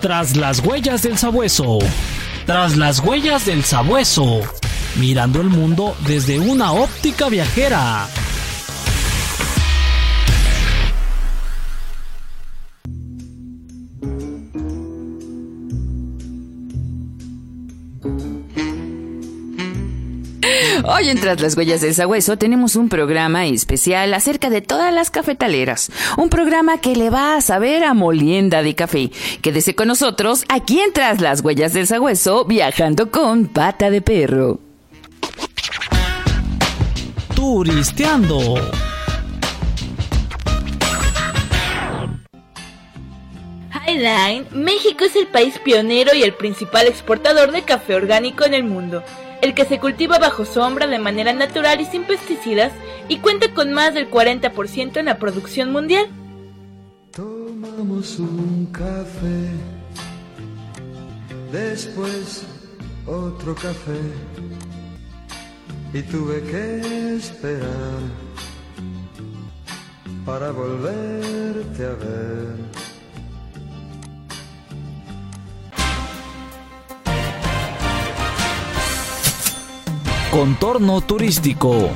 Tras las huellas del sabueso. Tras las huellas del sabueso. Mirando el mundo desde una óptica viajera. Hoy en Tras las Huellas del Sagüeso tenemos un programa especial acerca de todas las cafetaleras. Un programa que le va a saber a molienda de café. Quédese con nosotros aquí en Tras las Huellas del Sagüeso viajando con pata de perro. Turisteando. Highline, México es el país pionero y el principal exportador de café orgánico en el mundo el que se cultiva bajo sombra de manera natural y sin pesticidas y cuenta con más del 40% en la producción mundial. Tomamos un café, después otro café y tuve que esperar para volverte a ver. Contorno turístico.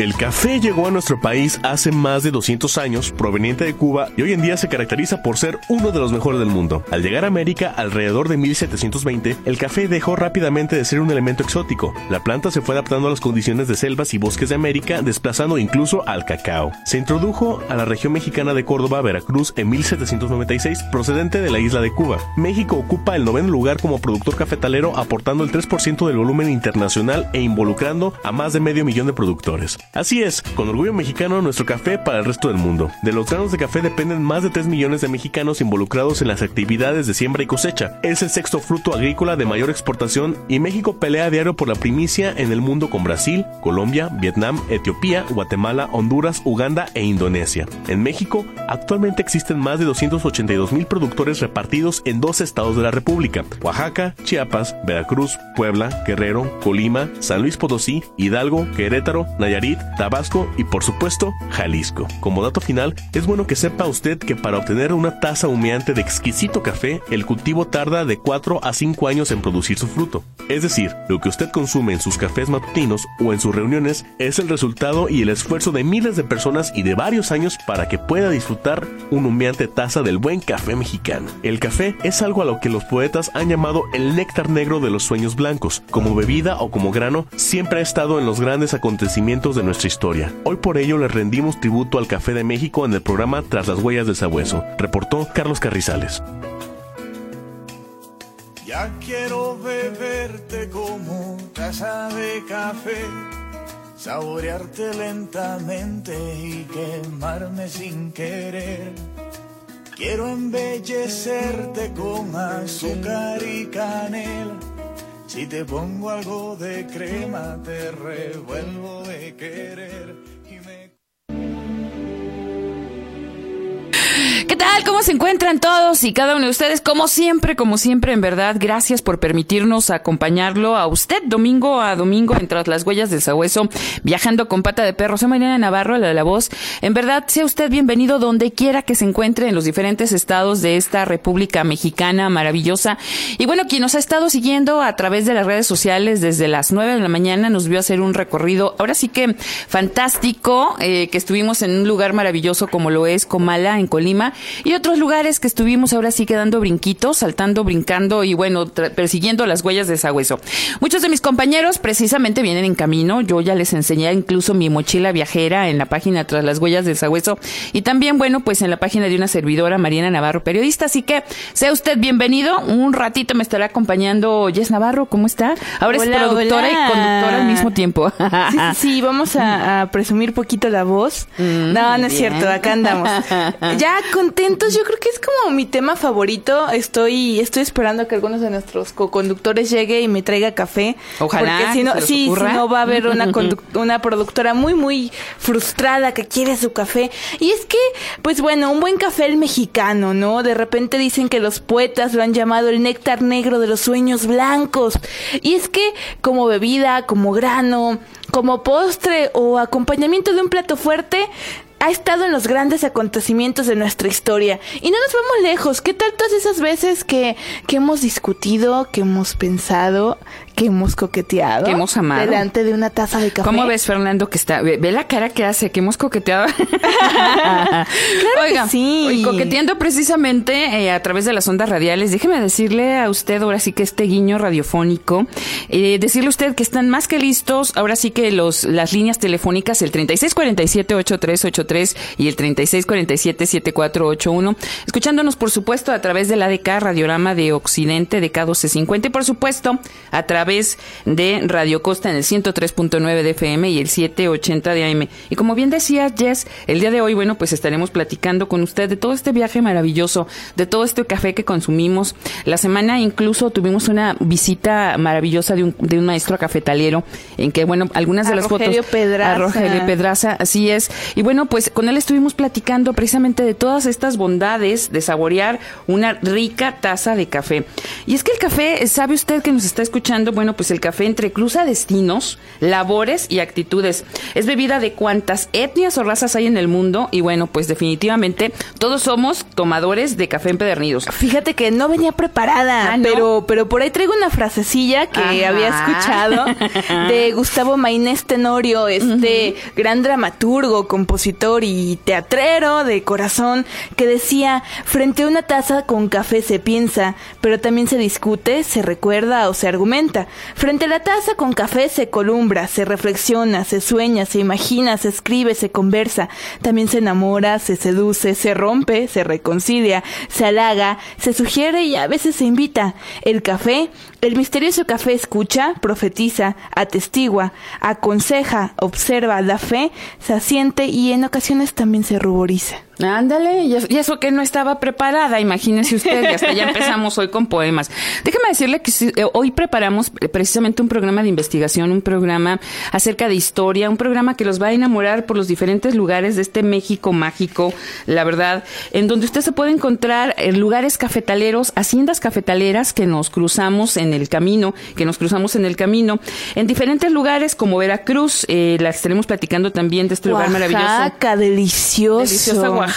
El café llegó a nuestro país hace más de 200 años, proveniente de Cuba, y hoy en día se caracteriza por ser uno de los mejores del mundo. Al llegar a América alrededor de 1720, el café dejó rápidamente de ser un elemento exótico. La planta se fue adaptando a las condiciones de selvas y bosques de América, desplazando incluso al cacao. Se introdujo a la región mexicana de Córdoba, Veracruz, en 1796, procedente de la isla de Cuba. México ocupa el noveno lugar como productor cafetalero, aportando el 3% del volumen internacional e involucrando a más de medio millón de productores. Así es, con orgullo mexicano nuestro café para el resto del mundo. De los granos de café dependen más de 3 millones de mexicanos involucrados en las actividades de siembra y cosecha. Es el sexto fruto agrícola de mayor exportación y México pelea a diario por la primicia en el mundo con Brasil, Colombia, Vietnam, Etiopía, Guatemala, Honduras, Uganda e Indonesia. En México, actualmente existen más de 282 mil productores repartidos en dos estados de la República, Oaxaca, Chiapas, Veracruz, Puebla, Guerrero, Colima, San Luis Potosí, Hidalgo, Querétaro, Nayarit, Tabasco y por supuesto Jalisco. Como dato final, es bueno que sepa usted que para obtener una taza humeante de exquisito café, el cultivo tarda de 4 a 5 años en producir su fruto. Es decir, lo que usted consume en sus cafés matutinos o en sus reuniones es el resultado y el esfuerzo de miles de personas y de varios años para que pueda disfrutar una humeante taza del buen café mexicano. El café es algo a lo que los poetas han llamado el néctar negro de los sueños blancos. Como bebida o como grano, siempre ha estado en los grandes acontecimientos de nuestra historia. Hoy por ello le rendimos tributo al Café de México en el programa Tras las huellas del sabueso, reportó Carlos Carrizales. Ya quiero beberte como taza de café, saborearte lentamente y quemarme sin querer. Quiero embellecerte con azúcar y canela si te pongo algo de crema, te revuelvo de querer ¿Qué tal? ¿Cómo se encuentran todos y cada uno de ustedes? Como siempre, como siempre, en verdad, gracias por permitirnos acompañarlo a usted domingo a domingo en Tras las Huellas del Sabueso, viajando con pata de perro. Soy Mariana Navarro, la de la voz. En verdad, sea usted bienvenido donde quiera que se encuentre en los diferentes estados de esta República Mexicana maravillosa. Y bueno, quien nos ha estado siguiendo a través de las redes sociales desde las nueve de la mañana nos vio hacer un recorrido, ahora sí que fantástico, eh, que estuvimos en un lugar maravilloso como lo es Comala, en Colima y otros lugares que estuvimos ahora sí quedando brinquitos, saltando, brincando y bueno, persiguiendo las huellas de Sagüeso. Muchos de mis compañeros precisamente vienen en camino, yo ya les enseñé incluso mi mochila viajera en la página Tras las huellas de Sagüeso y también bueno, pues en la página de una servidora, Mariana Navarro, periodista, así que sea usted bienvenido, un ratito me estará acompañando Jess Navarro, ¿cómo está? Ahora es productora y conductora al mismo tiempo. Sí, sí, sí vamos a, presumir poquito la voz. Mm, no, no es cierto, acá andamos. Ya con contentos. Yo creo que es como mi tema favorito. Estoy, estoy esperando que algunos de nuestros co-conductores llegue y me traiga café. Ojalá, Porque si no, sí, si no va a haber una, una productora muy, muy frustrada que quiere su café. Y es que, pues bueno, un buen café el mexicano, ¿no? De repente dicen que los poetas lo han llamado el néctar negro de los sueños blancos. Y es que, como bebida, como grano, como postre o acompañamiento de un plato fuerte, ha estado en los grandes acontecimientos de nuestra historia. Y no nos vamos lejos. ¿Qué tal todas esas veces que, que hemos discutido, que hemos pensado, que hemos coqueteado? Que hemos amado. Delante de una taza de café. ¿Cómo ves, Fernando, que está? Ve, ve la cara que hace, que hemos coqueteado. que sí. y coqueteando precisamente eh, a través de las ondas radiales, déjeme decirle a usted, ahora sí que este guiño radiofónico, eh, decirle a usted que están más que listos, ahora sí que los las líneas telefónicas, el 3647-8383 y el 3647-7481, escuchándonos, por supuesto, a través de la ADK, Radiorama de Occidente, de K1250, y por supuesto, a través de Radio Costa en el 103.9 de FM y el 780 de AM. Y como bien decía Jess, el día de hoy, bueno, pues estaremos platicando con usted de todo este viaje maravilloso, de todo este café que consumimos. La semana incluso tuvimos una visita maravillosa de un, de un maestro cafetalero, en que, bueno, algunas de A las Rogelio fotos... Pedraza. A Rogelio Pedraza, así es. Y bueno, pues con él estuvimos platicando precisamente de todas estas bondades de saborear una rica taza de café. Y es que el café, ¿sabe usted que nos está escuchando? Bueno, pues el café entrecruza destinos, labores y actitudes. Es bebida de cuantas etnias o razas hay en el mundo y bueno, pues definitivamente todos somos tomadores de café empedernidos. Fíjate que no venía preparada, Ah, ¿no? pero, pero por ahí traigo una frasecilla que Ajá. había escuchado de Gustavo Mainés Tenorio, este gran dramaturgo, compositor y teatrero de corazón, que decía, frente a una taza con café se piensa, pero también se discute, se recuerda o se argumenta. Frente a la taza con café se columbra, se reflexiona, se sueña, se imagina, se escribe, se conversa, también se enamora, se seduce, se rompe, se reconcilia, se halaga, se sugiere y a veces se invita. El café, el misterioso café escucha, profetiza, atestigua, aconseja, observa, da fe, se asiente y en ocasiones también se ruboriza. Ándale, y eso- que no estaba preparada, imagínese usted, y hasta ya empezamos hoy con poemas. Déjeme decirle que eh, hoy preparamos precisamente un programa de investigación, un programa acerca de historia, un programa que los va a enamorar por los diferentes lugares de este México mágico, la verdad, en donde usted se puede encontrar lugares cafetaleros, haciendas cafetaleras que nos cruzamos en el camino, que nos cruzamos en el camino, en diferentes lugares como Veracruz, eh, la estaremos platicando también de este lugar maravilloso. Delicioso. Deliciosa Oaxaca,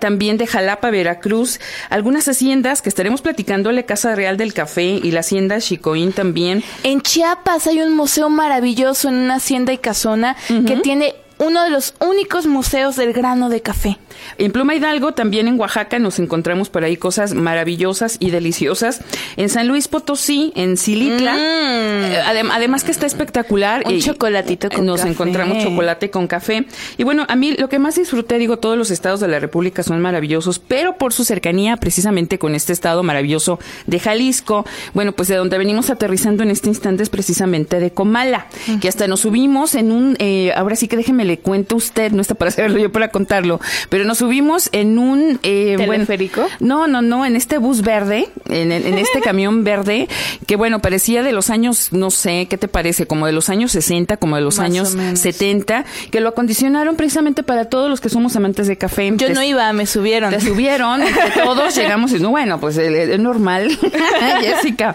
también de Jalapa, Veracruz, algunas haciendas que estaremos platicándole Casa Real del Café y la hacienda Chicoín también. En Chiapas hay un museo maravilloso en una hacienda y casona que tiene uno de los únicos museos del grano de café. En Pluma Hidalgo, también en Oaxaca, nos encontramos por ahí cosas maravillosas y deliciosas. En San Luis Potosí, en Silitla, eh, adem- además que está espectacular. Un y- chocolatito con Nos café. encontramos chocolate con café. Y bueno, a mí lo que más disfruté, digo, todos los estados de la República son maravillosos, pero por su cercanía precisamente con este estado maravilloso de Jalisco, bueno, pues de donde venimos aterrizando en este instante es precisamente de Comala, que hasta nos subimos en un, eh, ahora sí que déjeme le cuento a usted, no está para saberlo yo para contarlo, pero nos subimos en un... Eh, ¿Teleférico? no, no, no, en este bus verde, en, en este camión verde, que bueno, parecía de los años, no sé, ¿qué te parece? Como de los años 60, como de los Más años o menos. 70, que lo acondicionaron precisamente para todos los que somos amantes de café. Yo Te- no iba, me subieron. te subieron, entre todos llegamos y no, bueno, pues eh, es normal, Jessica.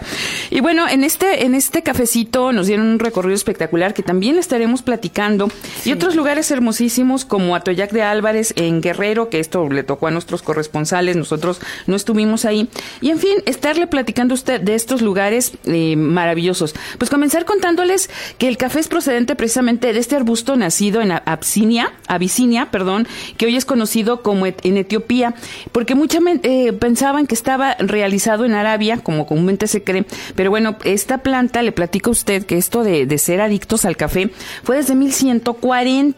Y bueno, en este, en este cafecito nos dieron un recorrido espectacular que también estaremos platicando. Y otros lugares hermosísimos como Atoyac de Álvarez en Guerrero, que esto le tocó a nuestros corresponsales, nosotros no estuvimos ahí. Y en fin, estarle platicando usted de estos lugares eh, maravillosos. Pues comenzar contándoles que el café es procedente precisamente de este arbusto nacido en Absinia, Abisinia, perdón, que hoy es conocido como en Etiopía, porque muchos pensaban que estaba realizado en Arabia, como comúnmente se cree, pero bueno, esta planta, le platico a usted que esto de, de ser adictos al café fue desde 1140,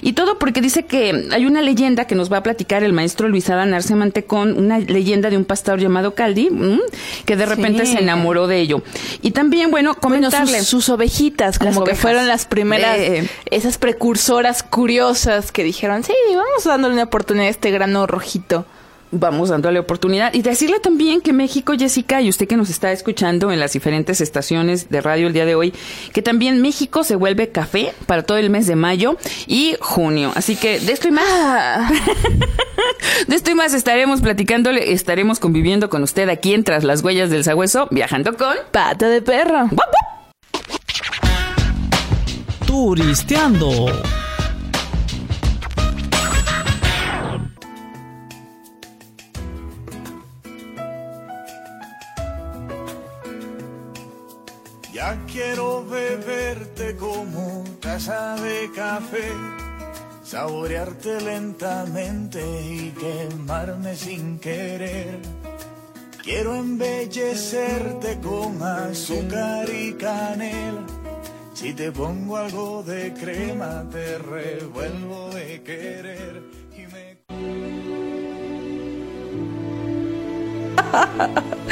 y todo porque dice que hay una leyenda que nos va a platicar el maestro Luis Adán Arce Mantecón, una leyenda de un pastor llamado Caldi, que de repente Sí. se enamoró de ello. Y también, bueno, Bueno, comentarle... sus, sus ovejitas, como que fueron las primeras, esas precursoras curiosas que dijeron, sí, vamos dándole una oportunidad a este grano rojito. Vamos dándole oportunidad. Y decirle también que México, Jessica, y usted que nos está escuchando en las diferentes estaciones de radio el día de hoy, que también México se vuelve café para todo el mes de mayo y junio. Así que de esto y más. Ah. de esto y más estaremos platicándole, estaremos conviviendo con usted aquí en Tras las Huellas del Sagüeso, viajando con Pata de perro. ¡Guap, guap! Turisteando. Quiero beberte como taza de café, saborearte lentamente y quemarme sin querer. Quiero embellecerte con azúcar y canela. Si te pongo algo de crema, te revuelvo de querer.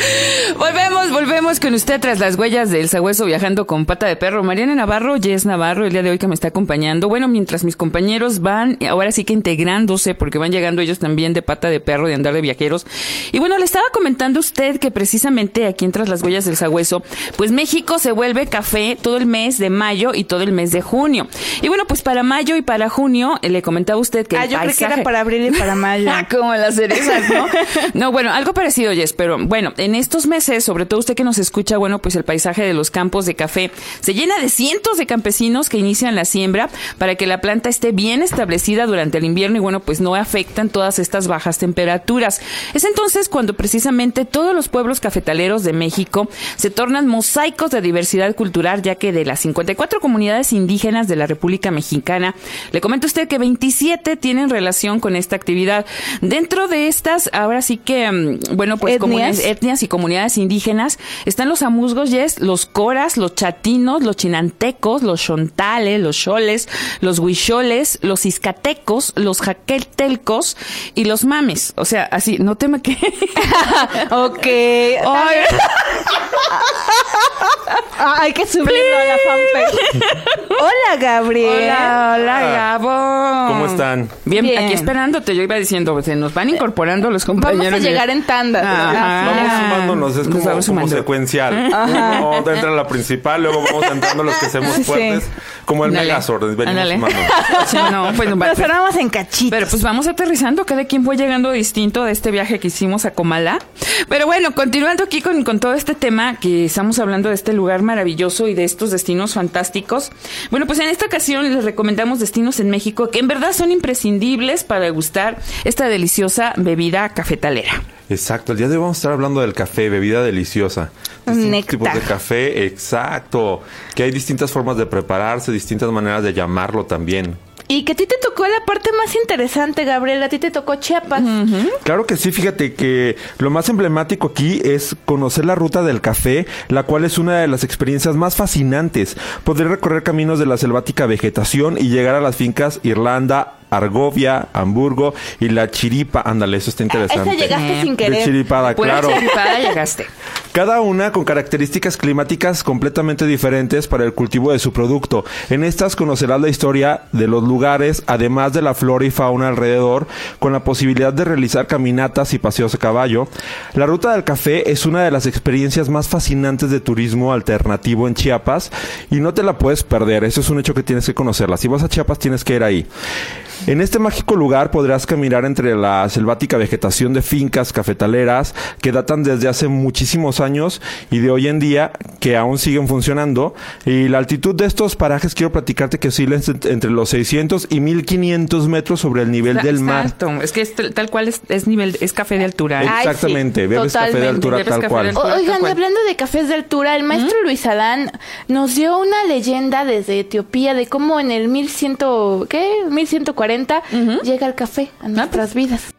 Volvemos, volvemos con usted tras las huellas del sagüeso viajando con pata de perro. Mariana Navarro, Jess Navarro, el día de hoy que me está acompañando. Bueno, mientras mis compañeros van, ahora sí que integrándose, porque van llegando ellos también de pata de perro, de andar de viajeros. Y bueno, le estaba comentando a usted que precisamente aquí en Tras las huellas del sagüeso, pues México se vuelve café todo el mes de mayo y todo el mes de junio. Y bueno, pues para mayo y para junio, eh, le comentaba usted que Ah, el yo creo que era para abril y para mayo. Como las cerezas, ¿no? No, bueno, algo parecido, Jess, pero bueno, en estos meses, sobre todo usted que nos escucha, bueno, pues el paisaje de los campos de café se llena de cientos de campesinos que inician la siembra para que la planta esté bien establecida durante el invierno y bueno, pues no afectan todas estas bajas temperaturas. Es entonces cuando precisamente todos los pueblos cafetaleros de México se tornan mosaicos de diversidad cultural, ya que de las 54 comunidades indígenas de la República Mexicana, le comento usted que 27 tienen relación con esta actividad. Dentro de estas, ahora sí que, mm, bueno, pues ¿Etnias? comunidades- etnias y comunidades indígenas, están los amuzgos, yes, los coras, los chatinos, los chinantecos, los chontales, los choles, los huicholes, los iscatecos, los jaquetelcos y los mames. O sea, así, no teme que... ok. Ay, Ah, hay que subirlo a la fanpage. Hola, Gabriel. Hola, hola, Gabo. ¿Cómo están? Bien, Bien. aquí esperándote. Yo iba diciendo, se nos van incorporando los compañeros. Vamos a llegar en tandas. Ajá. Vamos sumándonos, es como, vamos como secuencial. No, entra la principal, luego vamos entrando los que hacemos Sí. fuertes, como el. Megazord, venimos sumándonos. Sí, no, pues, va- Nos armamos en cachitos. Pero pues vamos aterrizando, cada quien fue llegando distinto de este viaje que hicimos a Comala. Pero bueno, continuando aquí con, con todo este tema que estamos hablando de este lugar maravilloso y de estos destinos fantásticos. Bueno, pues en esta ocasión les recomendamos destinos en México que en verdad son imprescindibles para degustar esta deliciosa bebida cafetalera. Exacto, el día de hoy vamos a estar hablando del café, bebida deliciosa. Distintos tipos de café, exacto. Que hay distintas formas de prepararse, distintas maneras de llamarlo también. Y que a ti te tocó la parte más interesante, Gabriel. A ti te tocó Chiapas. Claro que sí, fíjate que lo más emblemático aquí es conocer la ruta del café, la cual es una de las experiencias más fascinantes. Poder recorrer caminos de la selvática vegetación y llegar a las fincas Irlanda, Argovia, Hamburgo y la Chiripa. Ándale, eso está interesante. Esa llegaste sin De querer. Chiripada, Pura claro. chiripada llegaste. Cada una con características climáticas completamente diferentes para el cultivo de su producto. En estas conocerás la historia de los lugares, además de la flora y fauna alrededor, con la posibilidad de realizar caminatas y paseos a caballo. La ruta del café es una de las experiencias más fascinantes de turismo alternativo en Chiapas y no te la puedes perder. Eso es un hecho que tienes que conocerla. Si vas a Chiapas tienes que ir ahí. En este mágico lugar podrás caminar entre la selvática vegetación de fincas cafetaleras que datan desde hace muchísimos años y de hoy en día que aún siguen funcionando. Y la altitud de estos parajes quiero platicarte que oscilan ent- entre los 600 y 1500 metros sobre el nivel del mar. Exacto. Es que es tal cual es, es nivel, es café de altura. ¿eh? Ay, Exactamente, sí, bebes café de totalmente. altura Bebes tal cual. Tal Oigan, cual. hablando de cafés de altura, el maestro Luis Adán nos dio una leyenda desde Etiopía de cómo en el 1100, ¿qué? 1140 llega el café a nuestras vidas.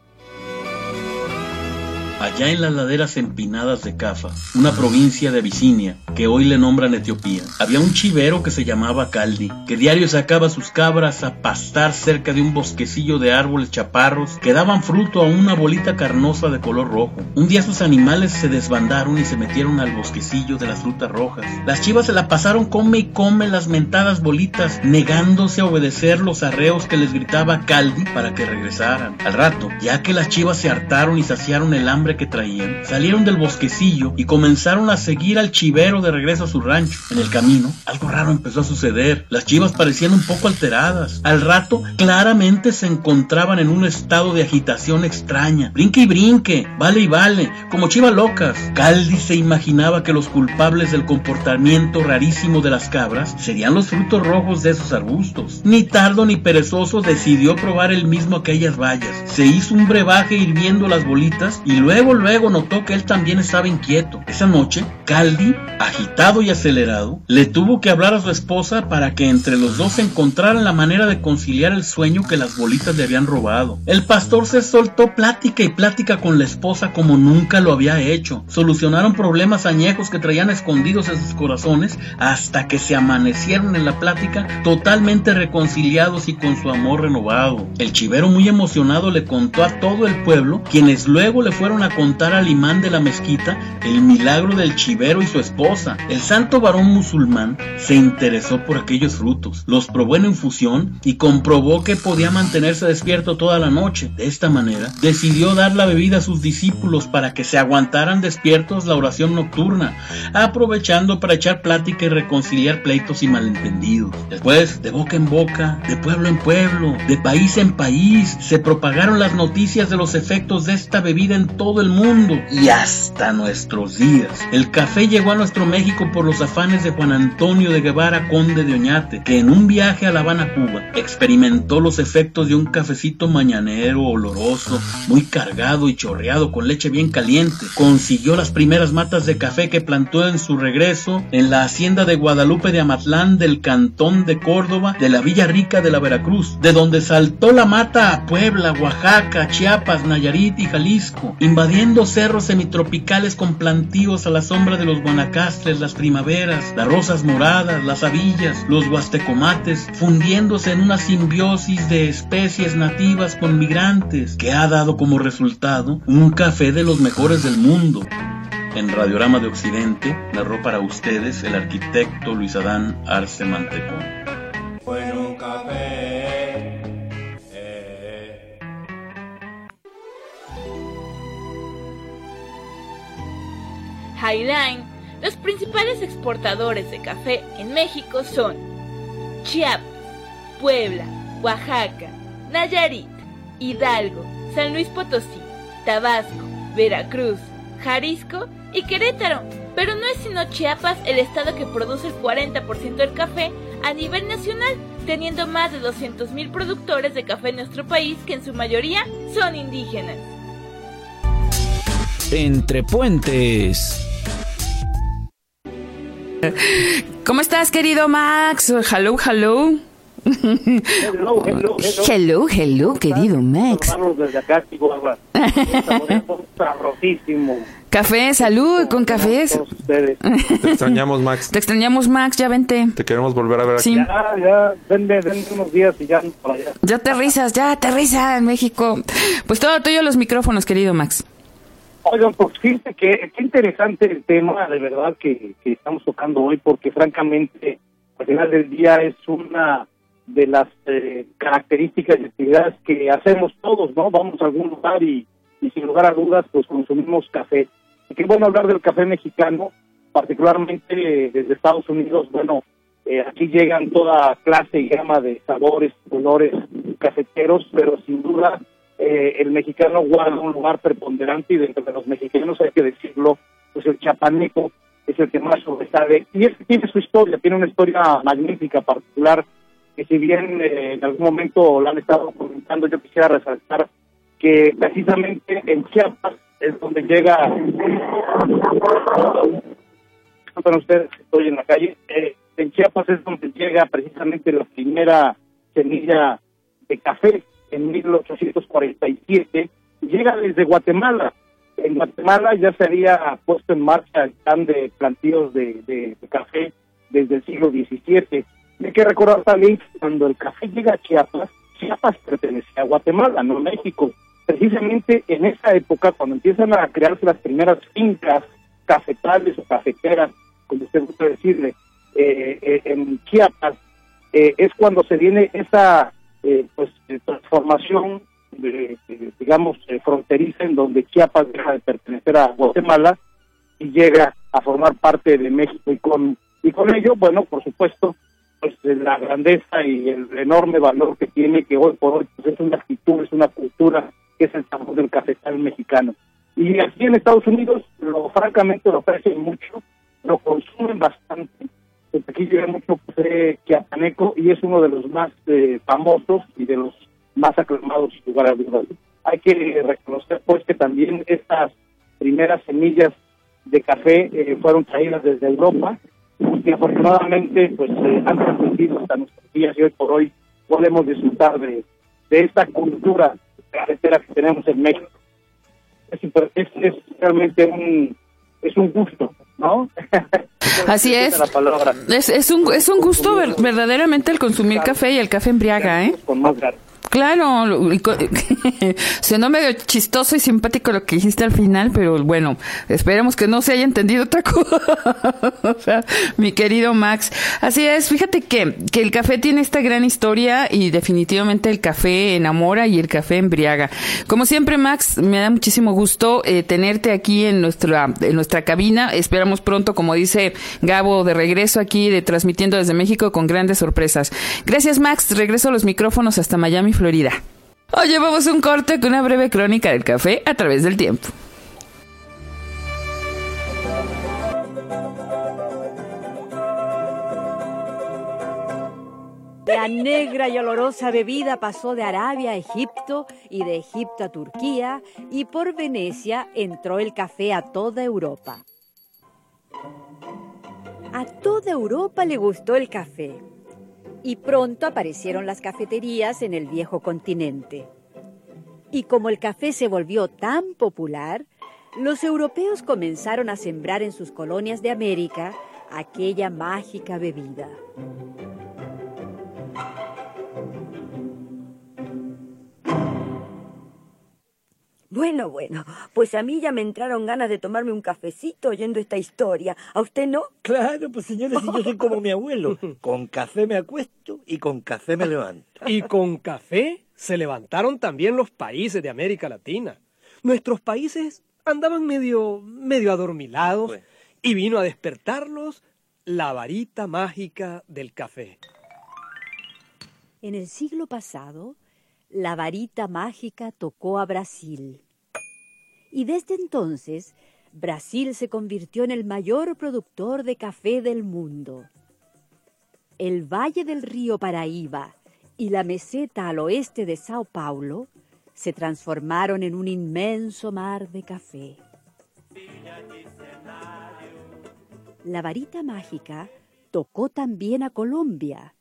Allá en las laderas empinadas de Cafa, una provincia de Abisinia, que hoy le nombran Etiopía, había un chivero que se llamaba Caldi, que diario sacaba sus cabras a pastar cerca de un bosquecillo de árboles chaparros que daban fruto a una bolita carnosa de color rojo. Un día sus animales se desbandaron y se metieron al bosquecillo de las frutas rojas. Las chivas se la pasaron come y come las mentadas bolitas, negándose a obedecer los arreos que les gritaba Caldi para que regresaran. Al rato, ya que las chivas se hartaron y saciaron el hambre que traían, salieron del bosquecillo y comenzaron a seguir al chivero de regreso a su rancho. En el camino, algo raro empezó a suceder. Las chivas parecían un poco alteradas. Al rato, claramente se encontraban en un estado de agitación extraña. Brinque y brinque, vale y vale, como chivas locas. Caldi se imaginaba que los culpables del comportamiento rarísimo de las cabras serían los frutos rojos de esos arbustos. Ni tardo ni perezoso decidió probar el mismo aquellas bayas. Se hizo un brebaje hirviendo las bolitas y luego luego notó que él también estaba inquieto. Esa noche, Caldi, agitado y acelerado, le tuvo que hablar a su esposa para que entre los dos encontraran la manera de conciliar el sueño que las bolitas le habían robado. El pastor se soltó plática y plática con la esposa como nunca lo había hecho. Solucionaron problemas añejos que traían escondidos en sus corazones hasta que se amanecieron en la plática totalmente reconciliados y con su amor renovado. El chivero muy emocionado le contó a todo el pueblo, quienes luego le fueron a contar al imán de la mezquita el milagro del chivero y su esposa. El santo varón musulmán se interesó por aquellos frutos, los probó en infusión y comprobó que podía mantenerse despierto toda la noche. De esta manera, decidió dar la bebida a sus discípulos para que se aguantaran despiertos la oración nocturna, aprovechando para echar plática y reconciliar pleitos y malentendidos. Después, de boca en boca, de pueblo en pueblo, de país en país, se propagaron las noticias de los efectos de esta bebida en todo el mundo y hasta nuestros días. El café llegó a nuestro México por los afanes de Juan Antonio de Guevara, conde de Oñate, que en un viaje a La Habana, Cuba, experimentó los efectos de un cafecito mañanero, oloroso, muy cargado y chorreado con leche bien caliente. Consiguió las primeras matas de café que plantó en su regreso en la hacienda de Guadalupe de Amatlán del cantón de Córdoba de la Villa Rica de la Veracruz, de donde saltó la mata a Puebla, Oaxaca, Chiapas, Nayarit y Jalisco, invadiendo cerros semitropicales con plantíos a la sombra de los guanacastres, las primaveras, las rosas moradas, las avillas, los guastecomates, fundiéndose en una simbiosis de especies nativas con migrantes, que ha dado como resultado un café de los mejores del mundo. En Radiorama de Occidente narró para ustedes el arquitecto Luis Adán Arce Mantecón. Bueno, café. Highline, los principales exportadores de café en México son Chiapas, Puebla, Oaxaca, Nayarit, Hidalgo, San Luis Potosí, Tabasco, Veracruz, Jalisco y Querétaro. Pero no es sino Chiapas el estado que produce el 40% del café a nivel nacional, teniendo más de 200.000 productores de café en nuestro país que en su mayoría son indígenas. Entre puentes. ¿Cómo estás, querido Max? Hello, hello. Hello, hello, hello. Hello, hello, querido Max. Desde acá, sabrosísimo. Café, salud, con cafés. Te extrañamos, Max. Te extrañamos, Max, ya vente. Te queremos volver a ver aquí. Sí. Ya, ya, denme, denme unos días y ya para allá. Ya aterrizas, ya aterriza en México. Pues todo tuyo los micrófonos, querido Max. Oigan, pues fíjense que qué interesante el tema, de verdad, que, que estamos tocando hoy, porque francamente, al final del día es una de las eh, características y actividades que hacemos todos, ¿no? Vamos a algún lugar y, y sin lugar a dudas, pues consumimos café. Y qué bueno hablar del café mexicano, particularmente eh, desde Estados Unidos, bueno, eh, aquí llegan toda clase y gama de sabores, colores cafeteros, pero sin duda eh, el mexicano guarda un lugar preponderante y dentro de los mexicanos hay que decirlo, pues el chapaneco es el que más sobresale y es tiene su historia, tiene una historia magnífica, particular, que si bien eh, en algún momento la han estado comentando, yo quisiera resaltar que precisamente en Chiapas es donde llega disculpen ustedes, estoy en la calle. Eh, en Chiapas es donde llega precisamente la primera semilla de café en 1847. Llega desde Guatemala. En Guatemala ya se había puesto en marcha el plan de plantíos de, café desde el siglo XVII. Hay que recordar también que cuando el café llega a Chiapas, Chiapas pertenecía a Guatemala, no a México. Precisamente en esa época, cuando empiezan a crearse las primeras fincas cafetales o cafeteras, como usted gusta decirle, eh, eh, en Chiapas, eh, es cuando se viene esa eh, pues eh, transformación de- de- digamos fronteriza en donde Chiapas deja de pertenecer a Guatemala y llega a formar parte de México y con y con ello bueno por supuesto pues eh, la grandeza y el enorme valor que tiene que hoy por hoy pues, es una actitud es una cultura que es el sabor del cafetal mexicano. Y aquí en Estados Unidos lo francamente lo aprecian mucho lo consumen bastante porque aquí llega mucho café chiapaneco y es uno de los más eh, famosos y de los más aclamados sin lugar a. Hay que reconocer pues que también estas primeras semillas de café eh, fueron traídas desde Europa y afortunadamente pues eh, han trascendido hasta nuestros días y hoy por hoy podemos disfrutar de, de esta cultura cafetera que tenemos en México. Es, es, es realmente un es un gusto, ¿no? Así es. la palabra. Es, es un, es un gusto ver- verdaderamente el consumir café y el café embriaga, ¿eh? Con más ganas. Claro, sonó medio chistoso y simpático lo que dijiste al final, pero bueno, esperemos que no se haya entendido otra cosa, mi querido Max. Así es, fíjate que, que el café tiene esta gran historia y definitivamente el café enamora y el café embriaga. Como siempre, Max, me da muchísimo gusto eh, tenerte aquí en nuestra, en nuestra cabina. Esperamos pronto, como dice Gabo, de regreso aquí, de transmitiendo desde México con grandes sorpresas. Gracias, Max. Regreso a los micrófonos hasta Miami, Florida. Oye, vamos a un corte con una breve crónica del café a través del tiempo. La negra y olorosa bebida pasó de Arabia a Egipto y de Egipto a Turquía y por Venecia entró el café a toda Europa. A toda Europa le gustó el café y pronto aparecieron las cafeterías en el viejo continente. Y como el café se volvió tan popular, los europeos comenzaron a sembrar en sus colonias de América aquella mágica bebida. Bueno, bueno, pues a mí ya me entraron ganas de tomarme un cafecito oyendo esta historia. ¿A usted no? Claro, pues señores, si yo soy como mi abuelo. Con café me acuesto y con café me levanto. Y con café se levantaron también los países de América Latina. Nuestros países andaban medio, medio adormilados y vino a despertarlos la varita mágica del café. En el siglo pasado, la varita mágica tocó a Brasil. Y desde entonces, Brasil se convirtió en el mayor productor de café del mundo. El valle del río Paraíba y la meseta al oeste de Sao Paulo se transformaron en un inmenso mar de café. La varita mágica tocó también a Colombia.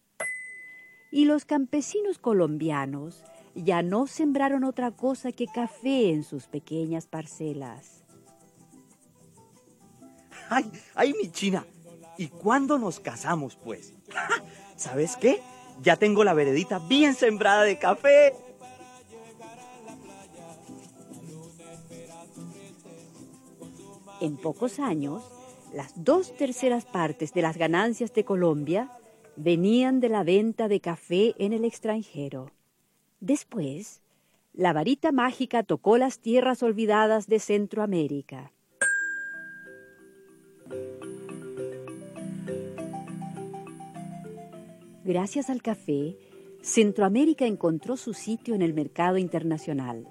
Y los campesinos colombianos ya no sembraron otra cosa que café en sus pequeñas parcelas. Ay, ay, mi china. ¿Y cuándo nos casamos, pues? ¿Sabes qué? Ya tengo la veredita bien sembrada de café. En pocos años, las dos terceras partes de las ganancias de Colombia venían de la venta de café en el extranjero. Después, la varita mágica tocó las tierras olvidadas de Centroamérica. Gracias al café, Centroamérica encontró su sitio en el mercado internacional.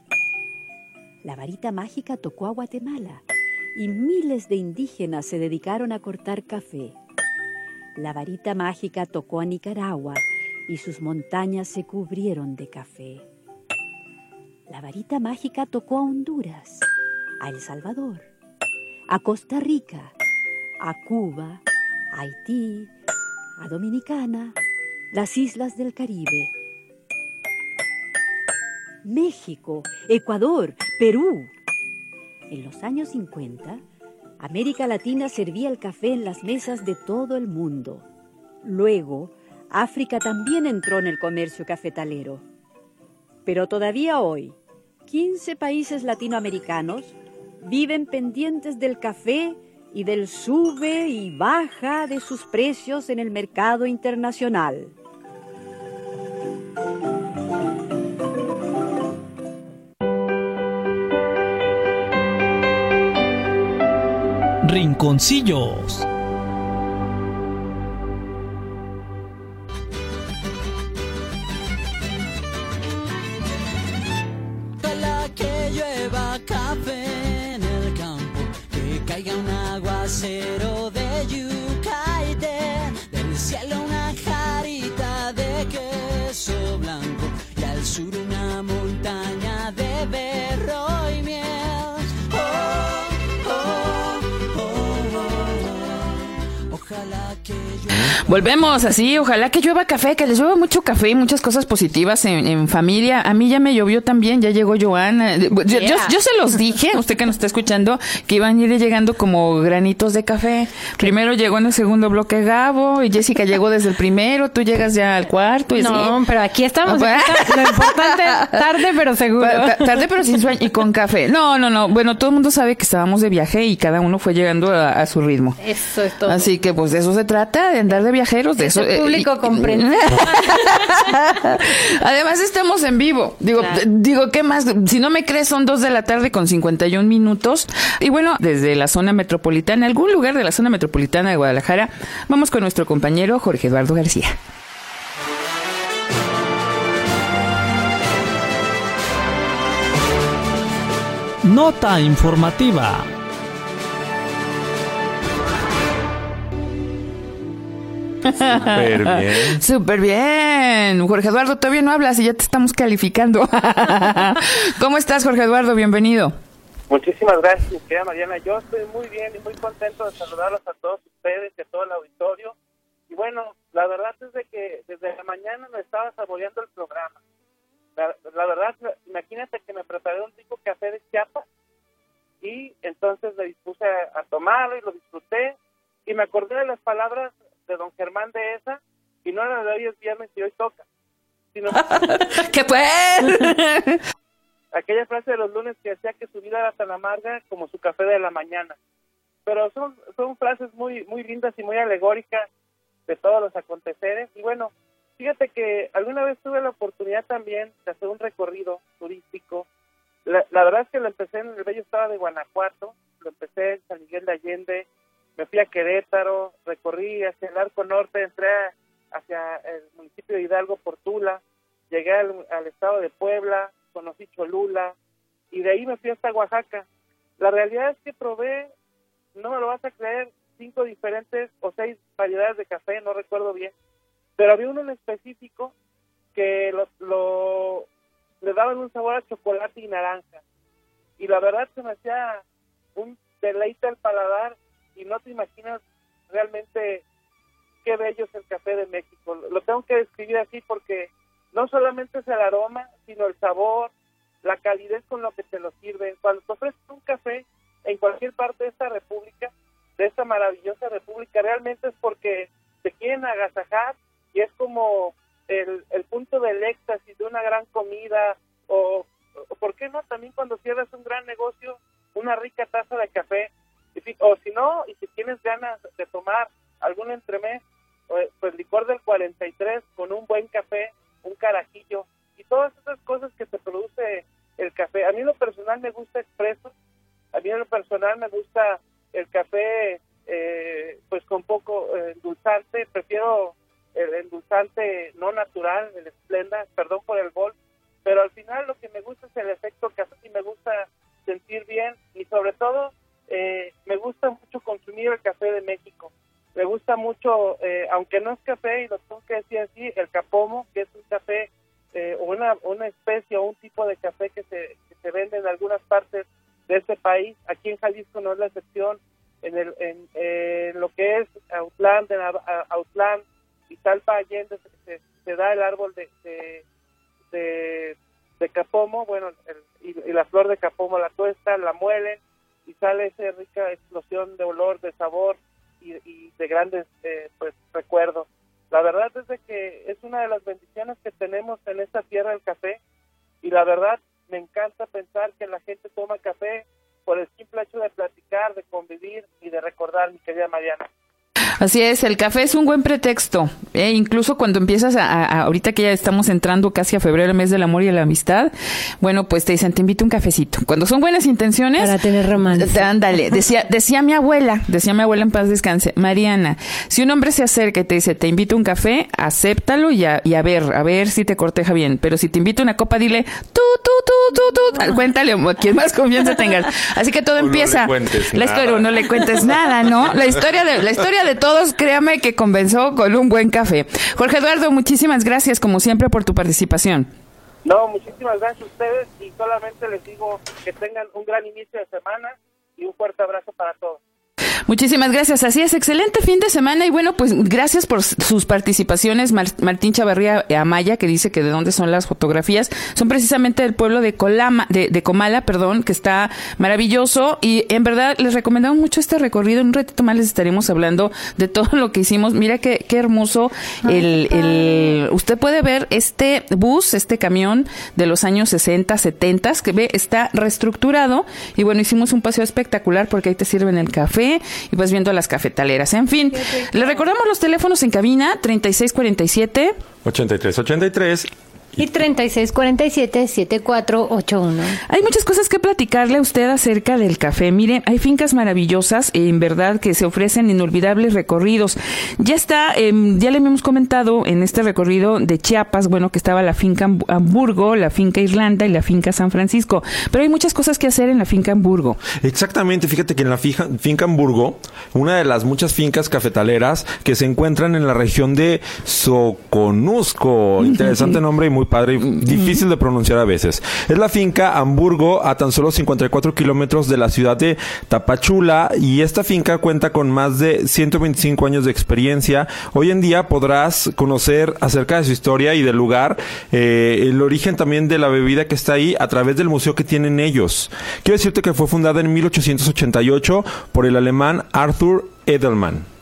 La varita mágica tocó a Guatemala y miles de indígenas se dedicaron a cortar café. La varita mágica tocó a Nicaragua y sus montañas se cubrieron de café. La varita mágica tocó a Honduras, a El Salvador, a Costa Rica, a Cuba, a Haití, a Dominicana, las islas del Caribe. México, Ecuador, Perú. En los años 50, América Latina servía el café en las mesas de todo el mundo. Luego, África también entró en el comercio cafetalero. Pero todavía hoy, 15 países latinoamericanos viven pendientes del café y del sube y baja de sus precios en el mercado internacional. Rinconcillos. Volvemos así, ojalá que llueva café, que les llueva mucho café y muchas cosas positivas en, en familia. A mí ya me llovió también, ya llegó Joana. Yo, yo- Yeah. yo se los dije, usted que nos está escuchando, que iban a ir llegando como granitos de café. Primero llegó en el segundo bloque Gabo y Jessica llegó desde el primero, tú llegas ya al cuarto. Y No, pero aquí estamos. Lo importante, tarde pero seguro. Ta- Tarde pero sin sueño y con café. No, no, no. Bueno, todo el mundo sabe que estábamos de viaje y cada uno fue llegando a, a su ritmo. Eso es todo. Así que pues de eso se trata, de andar de viajeros, de eso. Ese eh, público comprende. Además estamos en vivo. Digo, Claro. digo, ¿qué más? Si no me crees, son dos de la tarde con 51 minutos. Y bueno, desde la zona metropolitana, algún lugar de la zona metropolitana de Guadalajara, vamos con nuestro compañero Jorge Eduardo García. Nota informativa. Súper bien. Súper bien. Jorge Eduardo, todavía no hablas y ya te estamos calificando. ¿Cómo estás, Jorge Eduardo? Bienvenido. Muchísimas gracias, querida Mariana. Yo estoy muy bien y muy contento de saludarlos a todos ustedes y a todo el auditorio. Y bueno, la verdad es de que desde la mañana me estaba saboreando el programa. La, la verdad, imagínate que me preparé un rico café de Chiapas y entonces me dispuse a, a tomarlo y lo disfruté y me acordé de las palabras de don Germán de esa y no era de hoy es viernes y hoy toca, sino ¿Qué fue? aquella frase de los lunes que decía que su vida era tan amarga como su café de la mañana. Pero son, son frases muy, muy lindas y muy alegóricas de todos los aconteceres. Y bueno, fíjate que alguna vez tuve la oportunidad también de hacer un recorrido turístico. La, la verdad es que lo empecé en el bello estado de Guanajuato, lo empecé en San Miguel de Allende, me fui a Querétaro, recorrí hacia el Arco Norte, entré hacia el municipio de Hidalgo por Tula, llegué al, estado de Puebla, conocí Cholula y de ahí me fui hasta Oaxaca. La realidad es que probé, no me lo vas a creer, cinco diferentes o seis variedades de café, no recuerdo bien, pero había uno en específico que lo, lo- le daban un sabor a chocolate y naranja. Y la verdad se me hacía un deleite al paladar y no te imaginas realmente qué bello es el café de México. Lo tengo que describir así porque no solamente es el aroma, sino el sabor, la calidez con lo que te lo sirven. Cuando te ofrecen un café en cualquier parte de esta república, de esta maravillosa república, realmente es porque te quieren agasajar y es como el, punto del éxtasis de una gran comida o, o, ¿por qué no? También cuando cierras un gran negocio, una rica taza de café o si no, y si tienes ganas de tomar algún entremés, pues, pues licor del 43 con un buen café, un carajillo y todas esas cosas que te produce el café. A mí en lo personal me gusta expreso, a mí en lo personal me gusta el café eh, pues con poco eh, endulzante, prefiero el endulzante no natural, el esplenda, perdón por el gol, pero al final lo que me gusta es el efecto café y me gusta sentir bien y sobre todo eh, me gusta mucho consumir el café de México. Me gusta mucho, eh, aunque no es café, y lo tengo que decir así, el capomo, que es un café eh, una, una especie o un tipo de café que se, que se vende en algunas partes de este país. Aquí en Jalisco no es la excepción. En, el, en eh, lo que es Autlán, de Autlán y Talpa Allende se, se- se da el árbol de, de, capomo, bueno, el- y, la flor de capomo la tuestan, la muelen y sale esa rica explosión de olor, de sabor y, de grandes eh, pues recuerdos. La verdad es de que es una de las bendiciones que tenemos en esta tierra del café y la verdad me encanta pensar que la gente toma café por el simple hecho de platicar, de convivir y de recordar, mi querida Mariana. Así es, el café es un buen pretexto. ¿eh? Incluso cuando empiezas a, a- ahorita que ya estamos entrando casi a febrero, el mes del amor y de la amistad, bueno, pues te dicen, te invito a un cafecito. Cuando son buenas intenciones. Para tener romance. Ándale, decía, decía mi abuela, decía mi abuela en paz descanse, Mariana, si un hombre se acerca y te dice, te invito a un café, acéptalo y a, y a ver, a ver si te corteja bien. Pero si te invito a una copa, dile, tú, tú, tú, tú, tú, cuéntale a quien más confianza tengas. Así que todo O no le empieza. cuentes la historia, no le cuentes nada, ¿no? La historia de, la historia de todos, créame que comenzó con un buen café. Jorge Eduardo, muchísimas gracias, como siempre, por tu participación. No, muchísimas gracias a ustedes y solamente les digo que tengan un gran inicio de semana y un fuerte abrazo para todos. Muchísimas gracias. Así es, excelente fin de semana y bueno, pues gracias por sus participaciones. Mar- Martín Chavarría Amaya, que dice que de dónde son las fotografías, son precisamente del pueblo de Colama, de, de Comala, perdón, que está maravilloso y en verdad les recomendamos mucho este recorrido. En un ratito más les estaremos hablando de todo lo que hicimos. Mira qué, qué hermoso el, el, usted puede ver este bus, este camión de los años 60, 70, que ve, está reestructurado y bueno, hicimos un paseo espectacular porque ahí te sirven el café y pues viendo las cafetaleras. En fin, le recordamos los teléfonos en cabina 3647 8383 Y 3647-7481. Hay muchas cosas que platicarle a usted acerca del café. Mire, hay fincas maravillosas, en verdad, que se ofrecen inolvidables recorridos. Ya está, em, ya le hemos comentado en este recorrido de Chiapas, bueno, que estaba la finca Hamb- Hamburgo, la finca Irlanda y la finca San Francisco. Pero hay muchas cosas que hacer en la finca Hamburgo. Exactamente, fíjate que en la fija- finca Hamburgo, una de las muchas fincas cafetaleras que se encuentran en la región de Soconusco, interesante nombre y muy padre, y difícil de pronunciar a veces. Es la finca Hamburgo a tan solo 54 kilómetros de la ciudad de Tapachula y esta finca cuenta con más de 125 años de experiencia. Hoy en día podrás conocer acerca de su historia y del lugar, eh, el origen también de la bebida que está ahí a través del museo que tienen ellos. Quiero decirte que fue fundada en 1888 por el alemán Arthur Edelman.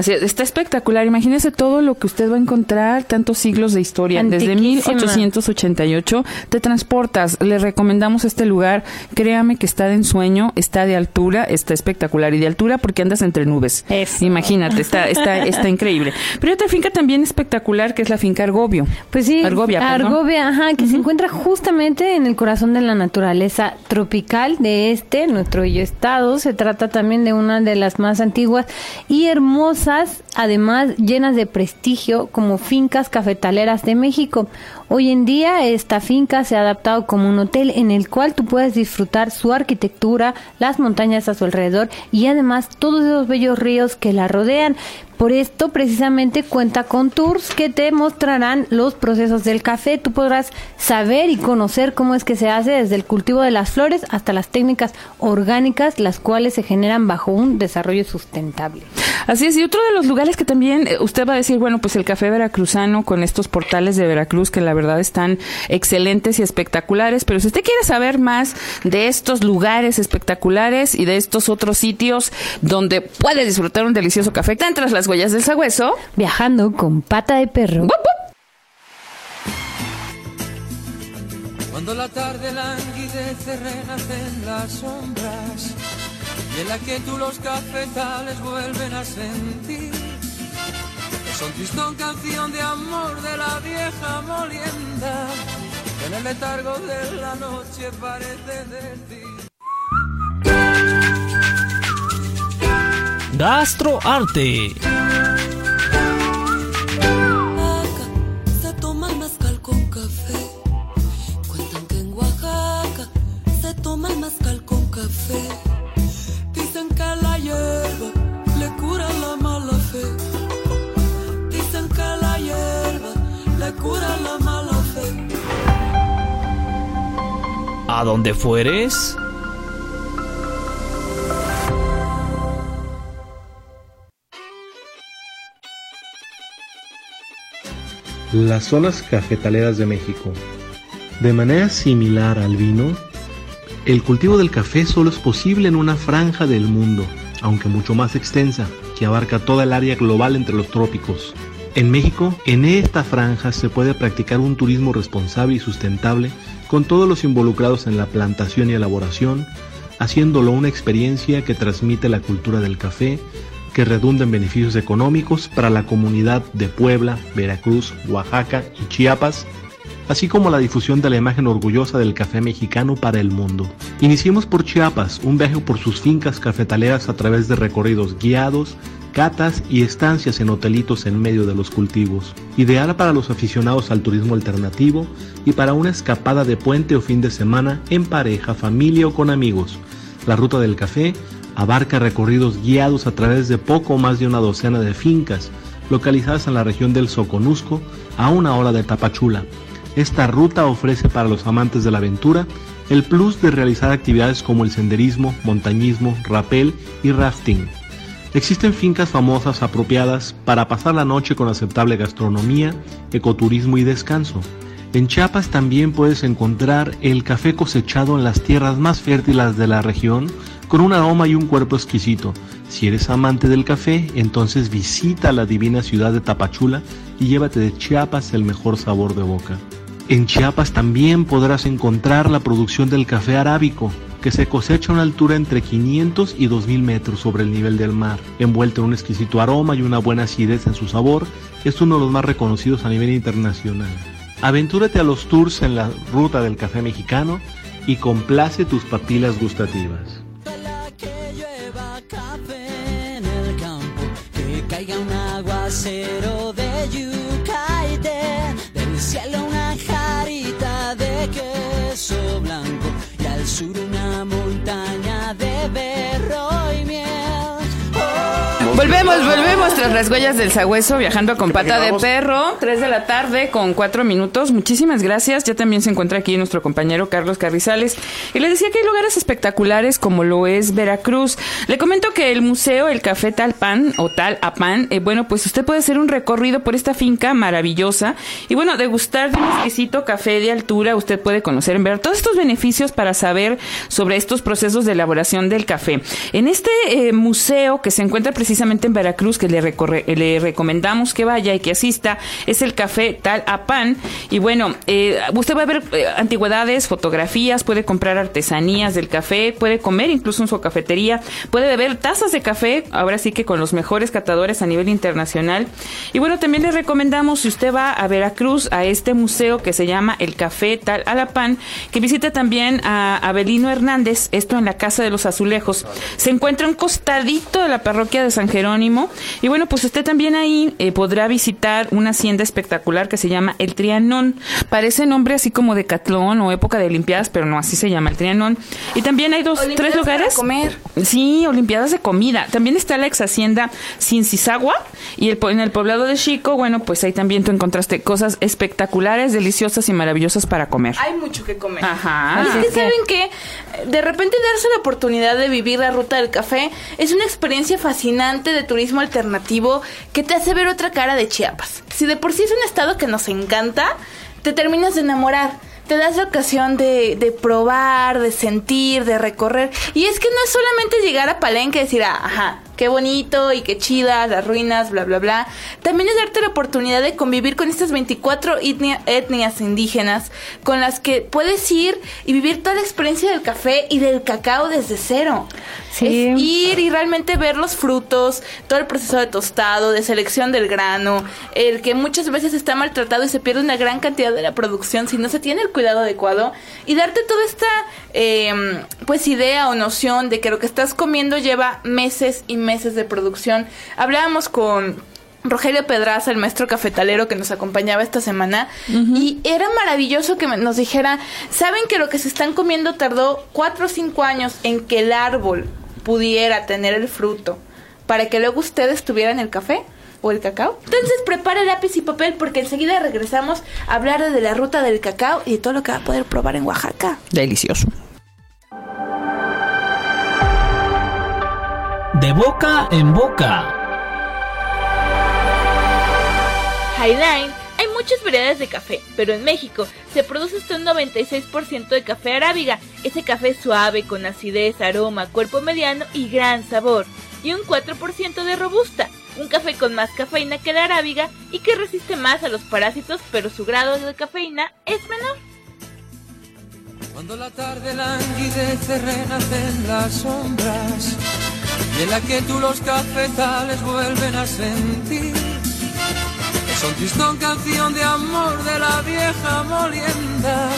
Así está espectacular. Imagínese todo lo que usted va a encontrar, tantos siglos de historia. Desde Antiquísima. 1888 te transportas. Le recomendamos este lugar. Créame que está de ensueño, está de altura, está espectacular. Y de altura porque andas entre nubes. Imagínate, está, está, está increíble. Pero hay otra finca también espectacular que es la finca Argovio. Pues sí, Argovia, perdón. Argovia, ajá, que se encuentra justamente en el corazón de la naturaleza tropical de este, nuestro estado. Se trata también de una de las más antiguas y hermosas, además llenas de prestigio, como fincas cafetaleras de México. Hoy en día esta finca se ha adaptado como un hotel en el cual tú puedes disfrutar su arquitectura, las montañas a su alrededor y además todos esos bellos ríos que la rodean. Por esto precisamente cuenta con tours que te mostrarán los procesos del café. Tú podrás saber y conocer cómo es que se hace desde el cultivo de las flores hasta las técnicas orgánicas, las cuales se generan bajo un desarrollo sustentable. Así es, y otro de los lugares que también eh, usted va a decir, bueno, pues el café veracruzano con estos portales de Veracruz que la verdad están excelentes y espectaculares, pero si usted quiere saber más de estos lugares espectaculares y de estos otros sitios donde puede disfrutar un delicioso café, tras las huellas del sagüeso, viajando con pata de perro. Cuando la tarde languidece renacen las sombras y en la que tú los cafetales vuelven a sentir. Son tristón canción de amor de la vieja molienda en el letargo de la noche parece decir. Gastroarte. A donde fueres. Las zonas cafetaleras de México. De manera similar al vino, El cultivo del café solo es posible en una franja del mundo, aunque mucho más extensa, que abarca toda el área global entre los trópicos. En México, en esta franja se puede practicar un turismo responsable y sustentable con todos los involucrados en la plantación y elaboración, haciéndolo una experiencia que transmite la cultura del café, que redunda en beneficios económicos para la comunidad de Puebla, Veracruz, Oaxaca y Chiapas, así como la difusión de la imagen orgullosa del café mexicano para el mundo. Iniciemos por Chiapas, un viaje por sus fincas cafetaleras a través de recorridos guiados, catas y estancias en hotelitos en medio de los cultivos. Ideal para los aficionados al turismo alternativo y para una escapada de puente o fin de semana en pareja, familia o con amigos. La ruta del café abarca recorridos guiados a través de poco más de una docena de fincas localizadas en la región del Soconusco a una hora de Tapachula. Esta ruta ofrece para los amantes de la aventura el plus de realizar actividades como el senderismo, montañismo, rappel y rafting. Existen fincas famosas apropiadas para pasar la noche con aceptable gastronomía, ecoturismo y descanso. En Chiapas también puedes encontrar el café cosechado en las tierras más fértiles de la región, con un aroma y un cuerpo exquisito. Si eres amante del café, entonces visita la divina ciudad de Tapachula y llévate de Chiapas el mejor sabor de boca. En Chiapas también podrás encontrar la producción del café arábico, que se cosecha a una altura entre 500 y 2000 metros sobre el nivel del mar. Envuelto en un exquisito aroma y una buena acidez en su sabor, es uno de los más reconocidos a nivel internacional. Aventúrate a los tours en la ruta del café mexicano y complace tus papilas gustativas. Volvemos, volvemos tras las huellas del sagüeso, viajando con pata de perro, 3 de la tarde con 4 minutos. Muchísimas gracias. Ya también se encuentra aquí nuestro compañero Carlos Carrizales. Y le decía que hay lugares espectaculares como lo es Veracruz. Le comento que el museo El Café Talpan o Tal Apan, eh, bueno, pues usted puede hacer un recorrido por esta finca maravillosa y bueno, degustar de un exquisito café de altura. Usted puede conocer en ver todos estos beneficios para saber sobre estos procesos de elaboración del café. En este eh, museo que se encuentra precisamente en Veracruz, que le, recorre- le recomendamos que vaya y que asista, es el Café Tal Apan. Y bueno, eh, usted va a ver eh, antigüedades, fotografías, puede comprar artesanías del café, puede comer incluso en su cafetería, puede beber tazas de café, ahora sí que con los mejores catadores a nivel internacional. Y bueno, también le recomendamos, si usted va a Veracruz, a este museo que se llama el Café Tal Alapan, que visite también a Abelino Hernández, esto en la Casa de los Azulejos. Se encuentra un costadito de la parroquia de San Jerónimo. Y bueno, pues usted también ahí eh, podrá visitar una hacienda espectacular que se llama El Trianón. Parece nombre así como de Catlón o época de Olimpiadas, pero no, así se llama El Trianón. Y también hay dos, tres lugares. comer. Sí, Olimpiadas de comida. También está la ex hacienda Cincisagua y el, en el poblado de Chico, bueno, pues ahí también tú encontraste cosas espectaculares, deliciosas y maravillosas para comer. Hay mucho que comer. Ajá. Es Así que es que- saben que de repente darse la oportunidad de vivir la ruta del café es una experiencia fascinante de turismo alternativo que te hace ver otra cara de Chiapas. Si de por sí es un estado que nos encanta, te terminas de enamorar. Te das la ocasión de, de probar, de sentir, de recorrer. Y es que no es solamente llegar a Palenque y decir, ah, ajá, qué bonito y qué chida, las ruinas, bla, bla, bla. También es darte la oportunidad de convivir con estas 24 etnia- etnias indígenas con las que puedes ir y vivir toda la experiencia del café y del cacao desde cero. Sí. Es ir y realmente ver los frutos, todo el proceso de tostado, de selección del grano, el que muchas veces está maltratado y se pierde una gran cantidad de la producción si no se tiene el cuidado adecuado y darte toda esta eh, pues idea o noción de que lo que estás comiendo lleva meses y meses de producción. Hablábamos con Rogelio Pedraza, el maestro cafetalero que nos acompañaba esta semana, y era maravilloso que nos dijera, ¿saben que lo que se están comiendo tardó cuatro o cinco años en que el árbol pudiera tener el fruto para que luego ustedes tuvieran el café? ¿O el cacao? Entonces prepare lápiz y papel porque enseguida regresamos a hablar de la ruta del cacao y de todo lo que va a poder probar en Oaxaca. Delicioso. De boca en boca. Highline, hay muchas variedades de café, pero en México se produce hasta un 96% de café arábiga, ese café suave con acidez, aroma, cuerpo mediano y gran sabor, y un 4% de robusta, un café con más cafeína que la arábiga y que resiste más a los parásitos, pero su grado de cafeína es menor. Cuando la tarde languidece renacen las sombras y en la que tú los cafetales vuelven a sentir. Son tristón canción de amor de la vieja molienda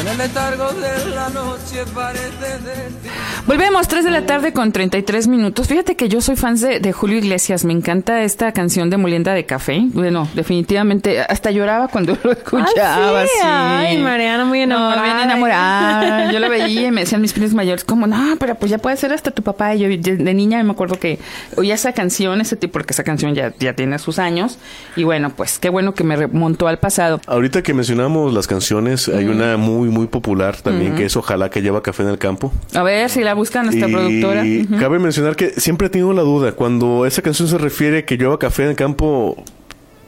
en el letargo de la noche parece decir. Volvemos, 3 de la tarde con 33 minutos. Fíjate que yo soy fan de, de Julio Iglesias. Me encanta esta canción de Molienda de Café. Bueno, definitivamente, hasta lloraba cuando lo escuchaba. Ah, sí. sí. Ay, Mariana, muy enamorada. No, bien enamorada. Yo lo veía y me decían mis primos mayores, como, no, pero pues ya puede ser hasta tu papá. Y yo de de niña me acuerdo que oía esa canción, ese tipo, porque esa canción ya, ya tiene sus años. Y bueno, pues qué bueno que me remontó al pasado. Ahorita que mencionamos las canciones, hay una muy, muy popular también que es Ojalá que lleva café en el campo. A ver si la busca nuestra y productora. Cabe mencionar que siempre he tenido la duda, cuando esa canción se refiere que llueva café en el campo,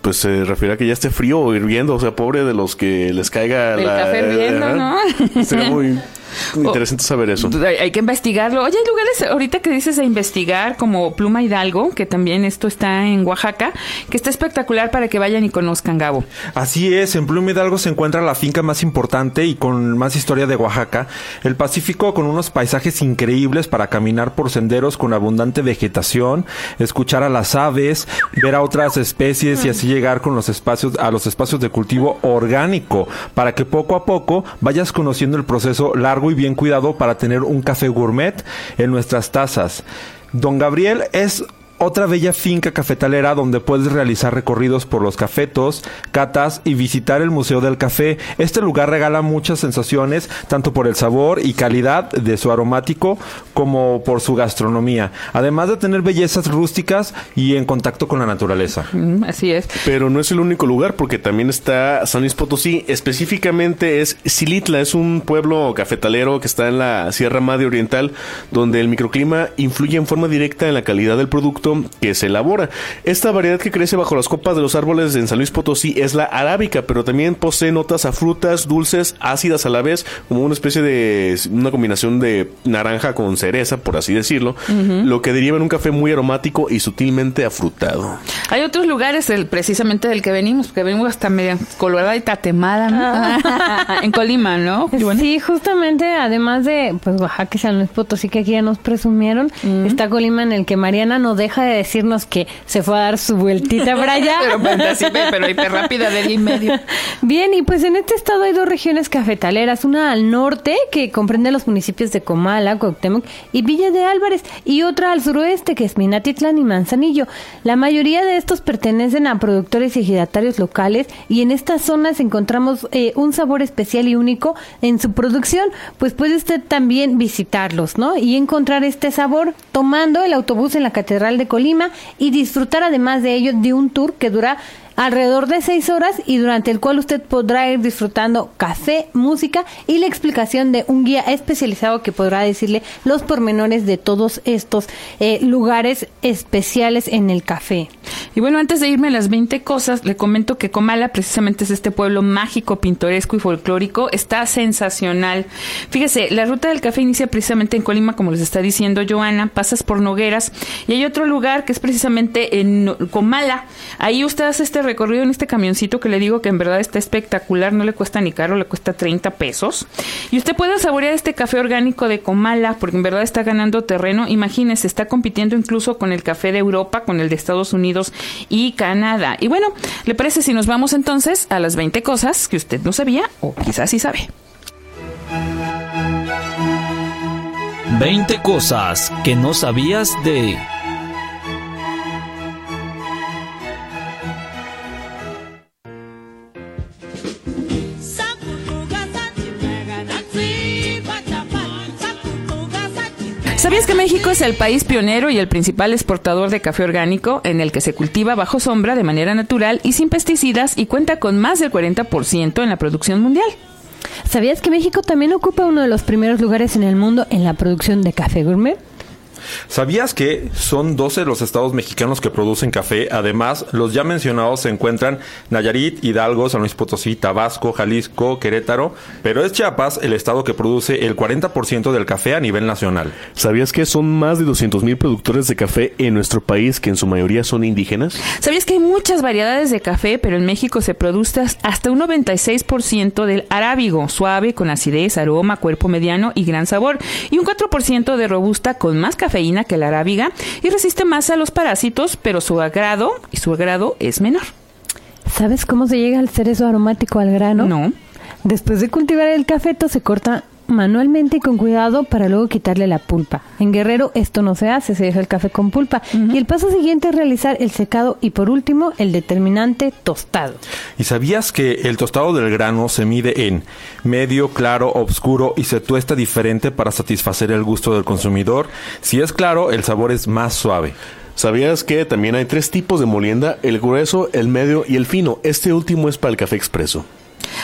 pues se refiere a que ya esté frío o hirviendo, o sea, pobre de los que les caiga El la... café hirviendo. ¿no? Sería muy interesante saber eso. Hay, hay que investigarlo. Oye, hay lugares ahorita que dices de investigar, como Pluma Hidalgo, que también esto está en Oaxaca, que está espectacular para que vayan y conozcan, Gabo. Así es, en Pluma Hidalgo se encuentra la finca más importante y con más historia de Oaxaca, el Pacífico con unos paisajes increíbles para caminar por senderos con abundante vegetación, escuchar a las aves, ver a otras especies y así llegar con los espacios a los espacios de cultivo orgánico para que poco a poco vayas conociendo el proceso largo y bien cuidado para tener un café gourmet en nuestras tazas. Don Gabriel es otra bella finca cafetalera donde puedes realizar recorridos por los cafetos, catas y visitar el Museo del Café. Este lugar regala muchas sensaciones, tanto por el sabor y calidad de su aromático como por su gastronomía, además de tener bellezas rústicas y en contacto con la naturaleza. Mm, así es. Pero no es el único lugar porque también está San Luis Potosí. Específicamente es Silitla, es un pueblo cafetalero que está en la Sierra Madre Oriental donde el microclima influye en forma directa en la calidad del producto que se elabora. Esta variedad que crece bajo las copas de los árboles en San Luis Potosí es la arábica, pero también posee notas a frutas, dulces, ácidas a la vez, como una especie de una combinación de naranja con cereza, por así decirlo, lo que deriva en un café muy aromático y sutilmente afrutado. Hay otros lugares, el, precisamente del que venimos, que venimos hasta media colorada y tatemada, ¿no? en Colima, ¿no? Sí, justamente, además de pues Oaxaca y San Luis Potosí, que aquí ya nos presumieron, está Colima en el que Mariana no deja de decirnos que se fue a dar su vueltita para allá. pero, pues, así, pero hiper rápida de día y medio. Bien, y pues en este estado hay dos regiones cafetaleras, una al norte que comprende los municipios de Comala, Cuauhtémoc y Villa de Álvarez, y otra al suroeste que es Minatitlán y Manzanillo. La mayoría de estos pertenecen a productores y ejidatarios locales y en estas zonas encontramos eh, un sabor especial y único en su producción, pues puede usted también visitarlos, ¿no? Y encontrar este sabor tomando el autobús en la Catedral de Colima y disfrutar además de ello de un tour que dura alrededor de seis horas y durante el cual usted podrá ir disfrutando café, música y la explicación de un guía especializado que podrá decirle los pormenores de todos estos eh, lugares especiales en el café. Y bueno, antes de irme a las 20 cosas, le comento que Comala precisamente es este pueblo mágico, pintoresco y folclórico. Está sensacional. Fíjese, la ruta del café inicia precisamente en Colima, como les está diciendo Joana, pasas por Nogueras y hay otro lugar que es precisamente en Comala. Ahí usted hace este recorrido en este camioncito que le digo que en verdad está espectacular, no le cuesta ni caro, le cuesta 30 pesos. Y usted puede saborear este café orgánico de Comala, porque en verdad está ganando terreno. Imagínese, está compitiendo incluso con el café de Europa, con el de Estados Unidos y Canadá. Y bueno, ¿le parece si nos vamos entonces a las 20 cosas que usted no sabía o quizás sí sabe? 20 cosas que no sabías de... ¿Sabías que México es el país pionero y el principal exportador de café orgánico en el que se cultiva bajo sombra de manera natural y sin pesticidas y cuenta con más del 40% en la producción mundial? ¿Sabías que México también ocupa uno de los primeros lugares en el mundo en la producción de café gourmet? ¿Sabías que son 12 los estados mexicanos que producen café? Además, los ya mencionados se encuentran Nayarit, Hidalgo, San Luis Potosí, Tabasco, Jalisco, Querétaro, pero es Chiapas el estado que produce el 40% del café a nivel nacional. ¿Sabías que son más de 200.000 productores de café en nuestro país que en su mayoría son indígenas? ¿Sabías que hay muchas variedades de café, pero en México se produce hasta un 96% del arábigo, suave, con acidez, aroma, cuerpo mediano y gran sabor, y un 4% de robusta con más cafeína que la arábiga y resiste más a los parásitos, pero su agrado y su agrado es menor. ¿Sabes cómo se llega al cerezo aromático al grano? No. Después de cultivar el cafeto se corta manualmente y con cuidado para luego quitarle la pulpa. En Guerrero esto no se hace, se deja el café con pulpa. Y el paso siguiente es realizar el secado y por último el determinante tostado. ¿Y sabías que el tostado del grano se mide en medio, claro, oscuro y se tuesta diferente para satisfacer el gusto del consumidor? Si es claro, el sabor es más suave. ¿Sabías que también hay tres tipos de molienda? El grueso, el medio y el fino. Este último es para el café expreso.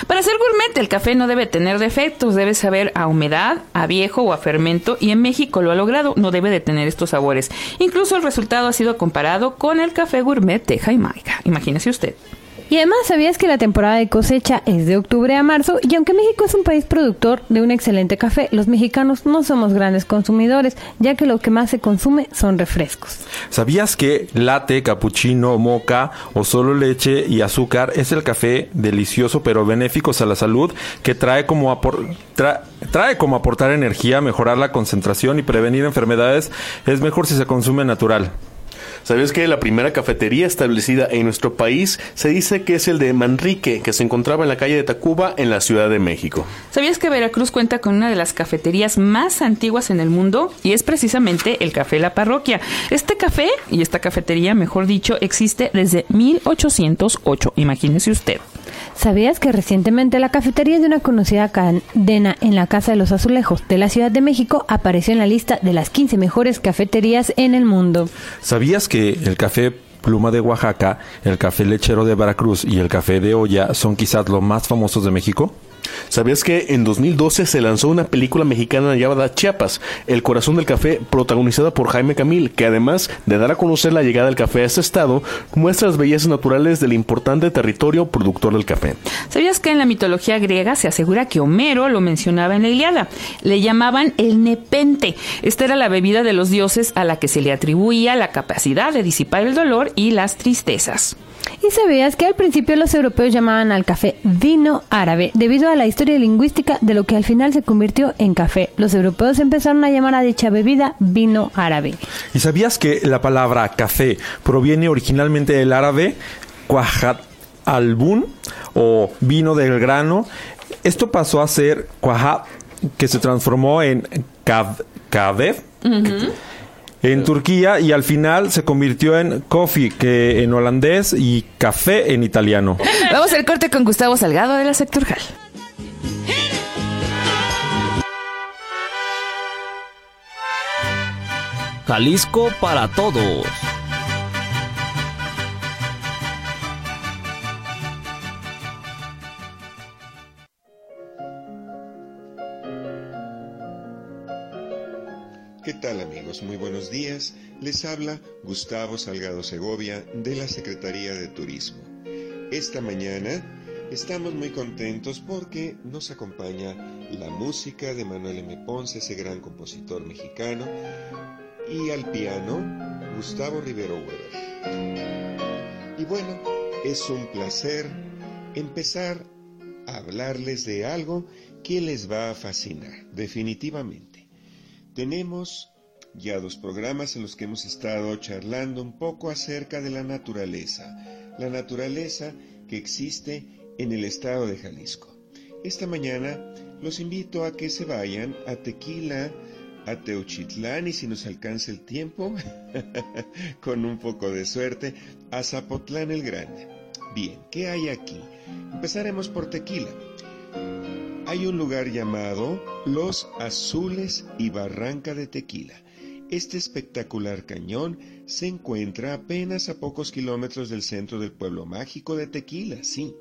Para ser gourmet, el café no debe tener defectos, debe saber a humedad, a viejo o a fermento, y en México lo ha logrado, no debe de tener estos sabores. Incluso el resultado ha sido comparado con el café gourmet de Jamaica. Imagínese usted. Y además, ¿sabías que la temporada de cosecha es de octubre a marzo? Y aunque México es un país productor de un excelente café, los mexicanos no somos grandes consumidores, ya que lo que más se consume son refrescos. ¿Sabías que latte, cappuccino, moca o solo leche y azúcar es el café delicioso pero benéficos a la salud que trae como, trae como aportar energía, mejorar la concentración y prevenir enfermedades? Es mejor si se consume natural. ¿Sabías que la primera cafetería establecida en nuestro país se dice que es el de Manrique, que se encontraba en la calle de Tacuba, en la Ciudad de México? ¿Sabías que Veracruz cuenta con una de las cafeterías más antiguas en el mundo? Y es precisamente el Café La Parroquia. Este café, y esta cafetería, mejor dicho, existe desde 1808. Imagínese usted. ¿Sabías que recientemente la cafetería de una conocida cadena en la Casa de los Azulejos de la Ciudad de México apareció en la lista de las 15 mejores cafeterías en el mundo? ¿Sabías que el café pluma de Oaxaca, el café lechero de Veracruz y el café de olla son quizás los más famosos de México? ¿Sabías que en 2012 se lanzó una película mexicana llamada Chiapas, El corazón del café, protagonizada por Jaime Camil, que además de dar a conocer la llegada del café a este estado, muestra las bellezas naturales del importante territorio productor del café? ¿Sabías que en la mitología griega se asegura que Homero lo mencionaba en la Iliada? Le llamaban el nepente. Esta era la bebida de los dioses a la que se le atribuía la capacidad de disipar el dolor y las tristezas. ¿Y sabías que al principio los europeos llamaban al café vino árabe debido a la historia lingüística de lo que al final se convirtió en café? Los europeos empezaron a llamar a dicha bebida vino árabe. ¿Y sabías que la palabra café proviene originalmente del árabe cuajat albun o vino del grano? Esto pasó a ser cuajat, que se transformó en kadev en Turquía y al final se convirtió en coffee, que en holandés y café en italiano. Vamos al corte con Gustavo Salgado de la Sectorjal. Jalisco para todos. Muy buenos días. Les habla Gustavo Salgado Segovia de la Secretaría de Turismo. Esta mañana estamos muy contentos porque nos acompaña la música de Manuel M. Ponce, ese gran compositor mexicano, y al piano Gustavo Rivero Weber. Y bueno, es un placer empezar a hablarles de algo que les va a fascinar, definitivamente. Tenemos ya dos programas en los que hemos estado charlando un poco acerca de la naturaleza, la naturaleza que existe en el estado de Jalisco. Esta mañana los invito a que se vayan a Tequila, a Teuchitlán y si nos alcanza el tiempo, con un poco de suerte, a Zapotlán el Grande. Bien, ¿qué hay aquí? Empezaremos por Tequila. Hay un lugar llamado Los Azules y Barranca de Tequila. Este espectacular cañón se encuentra apenas a pocos kilómetros del centro del pueblo mágico de Tequila, sí.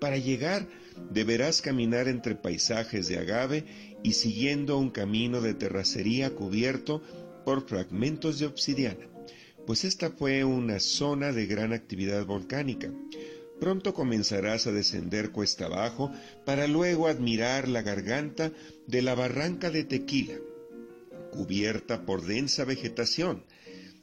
Para llegar deberás caminar entre paisajes de agave y siguiendo un camino de terracería cubierto por fragmentos de obsidiana, pues esta fue una zona de gran actividad volcánica. Pronto comenzarás a descender cuesta abajo para luego admirar la garganta de la barranca de Tequila, cubierta por densa vegetación.